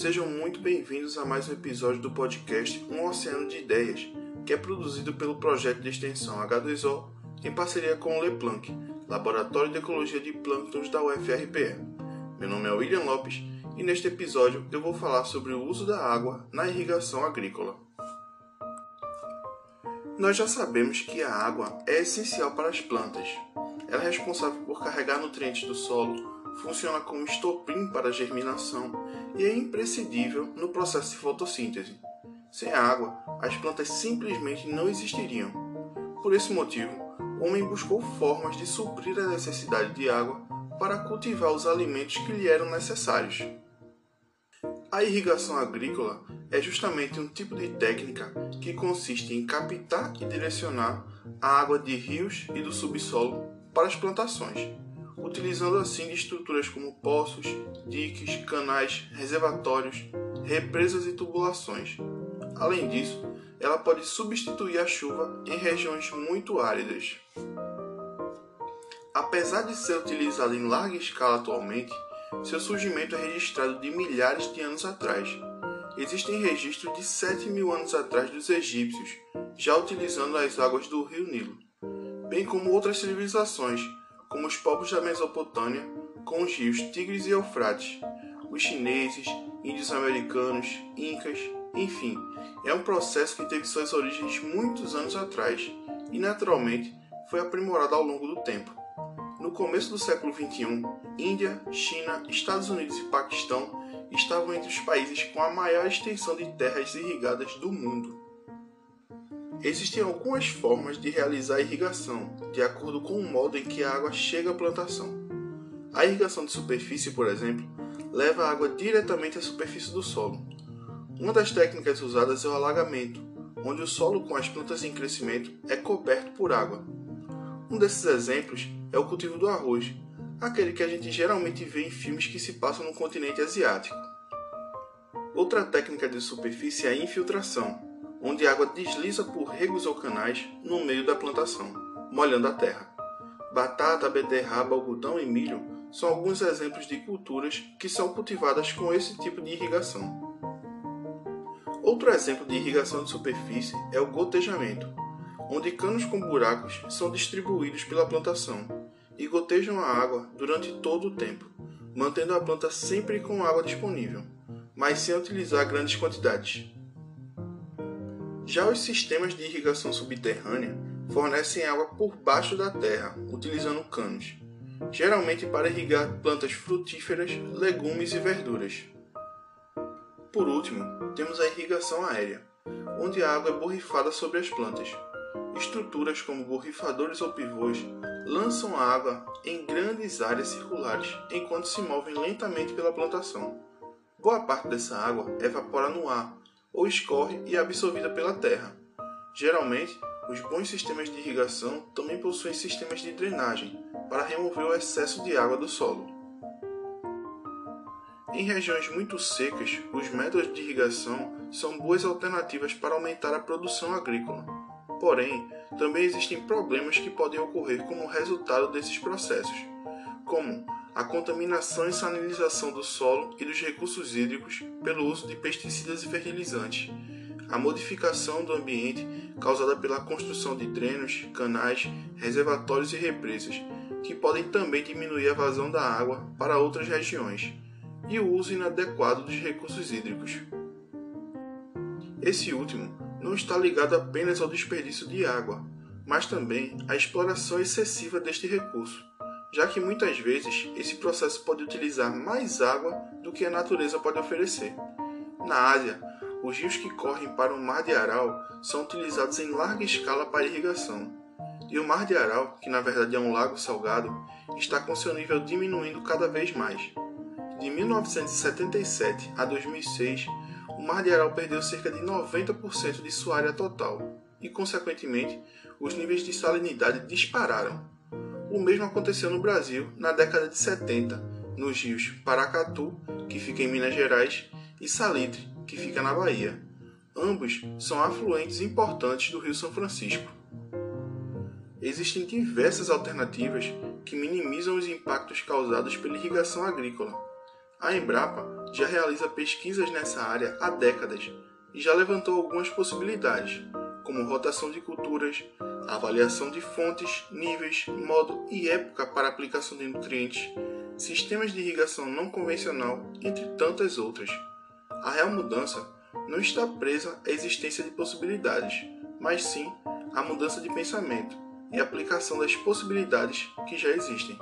Sejam muito bem-vindos a mais um episódio do podcast Um Oceano de Ideias, que é produzido pelo projeto de extensão H2O em parceria com o LePlanck, Laboratório de Ecologia de Plânctons da UFRPE. Meu nome é William Lopes e neste episódio eu vou falar sobre o uso da água na irrigação agrícola. Nós já sabemos que a água é essencial para as plantas. Ela é responsável por carregar nutrientes do solo, funciona como estopim para a germinação e é imprescindível no processo de fotossíntese. Sem água, as plantas simplesmente não existiriam. Por esse motivo, o homem buscou formas de suprir a necessidade de água para cultivar os alimentos que lhe eram necessários. A irrigação agrícola é justamente um tipo de técnica que consiste em captar e direcionar a água de rios e do subsolo para as plantações utilizando assim estruturas como poços, diques, canais, reservatórios, represas e tubulações. Além disso, ela pode substituir a chuva em regiões muito áridas. Apesar de ser utilizada em larga escala atualmente, seu surgimento é registrado de milhares de anos atrás. Existem registros de 7 mil anos atrás dos egípcios, já utilizando as águas do rio Nilo, bem como outras civilizações, como os povos da Mesopotâmia, com os rios Tigres e Eufrates, os chineses, índios americanos, incas, enfim, é um processo que teve suas origens muitos anos atrás e, naturalmente, foi aprimorado ao longo do tempo. No começo do século XXI, Índia, China, Estados Unidos e Paquistão estavam entre os países com a maior extensão de terras irrigadas do mundo. Existem algumas formas de realizar a irrigação, de acordo com o modo em que a água chega à plantação. A irrigação de superfície, por exemplo, leva a água diretamente à superfície do solo. Uma das técnicas usadas é o alagamento, onde o solo com as plantas em crescimento é coberto por água. Um desses exemplos é o cultivo do arroz, aquele que a gente geralmente vê em filmes que se passam no continente asiático. Outra técnica de superfície é a infiltração, onde a água desliza por regos ou canais no meio da plantação, molhando a terra. Batata, beterraba, algodão e milho são alguns exemplos de culturas que são cultivadas com esse tipo de irrigação. Outro exemplo de irrigação de superfície é o gotejamento, onde canos com buracos são distribuídos pela plantação e gotejam a água durante todo o tempo, mantendo a planta sempre com água disponível, mas sem utilizar grandes quantidades. Já os sistemas de irrigação subterrânea fornecem água por baixo da terra, utilizando canos, geralmente para irrigar plantas frutíferas, legumes e verduras. Por último, temos a irrigação aérea, onde a água é borrifada sobre as plantas. Estruturas como borrifadores ou pivôs lançam a água em grandes áreas circulares enquanto se movem lentamente pela plantação. Boa parte dessa água evapora no ar ou escorre e é absorvida pela terra. Geralmente, os bons sistemas de irrigação também possuem sistemas de drenagem para remover o excesso de água do solo. Em regiões muito secas, os métodos de irrigação são boas alternativas para aumentar a produção agrícola. Porém, também existem problemas que podem ocorrer como resultado desses processos, como a contaminação e sanilização do solo e dos recursos hídricos pelo uso de pesticidas e fertilizantes, a modificação do ambiente causada pela construção de drenos, canais, reservatórios e represas, que podem também diminuir a vazão da água para outras regiões, e o uso inadequado dos recursos hídricos. Esse último não está ligado apenas ao desperdício de água, mas também à exploração excessiva deste recurso já que muitas vezes esse processo pode utilizar mais água do que a natureza pode oferecer. Na Ásia, os rios que correm para o Mar de Aral são utilizados em larga escala para irrigação. E o Mar de Aral, que na verdade é um lago salgado, está com seu nível diminuindo cada vez mais. De 1977 a 2006, o Mar de Aral perdeu cerca de 90% de sua área total e, consequentemente, os níveis de salinidade dispararam. O mesmo aconteceu no Brasil na década de 70, nos rios Paracatu, que fica em Minas Gerais, e Salitre, que fica na Bahia. Ambos são afluentes importantes do Rio São Francisco. Existem diversas alternativas que minimizam os impactos causados pela irrigação agrícola. A Embrapa já realiza pesquisas nessa área há décadas e já levantou algumas possibilidades, como rotação de culturas, avaliação de fontes, níveis, modo e época para aplicação de nutrientes, sistemas de irrigação não convencional, entre tantas outras. A real mudança não está presa à existência de possibilidades, mas sim à mudança de pensamento e aplicação das possibilidades que já existem.